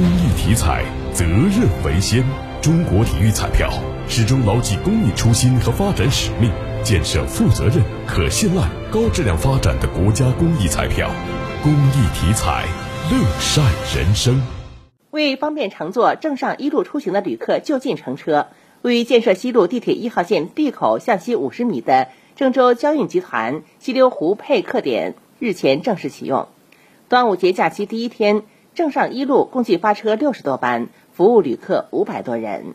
公益体彩，责任为先。中国体育彩票始终牢记公益初心和发展使命，建设负责任、可信赖、高质量发展的国家公益彩票。公益体彩，乐善人生。为方便乘坐正上一路出行的旅客就近乘车，位于建设西路地铁一号线 B 口向西五十米的郑州交运集团西流湖配客点日前正式启用。端午节假期第一天，郑上一路共计发车六十多班，服务旅客五百多人。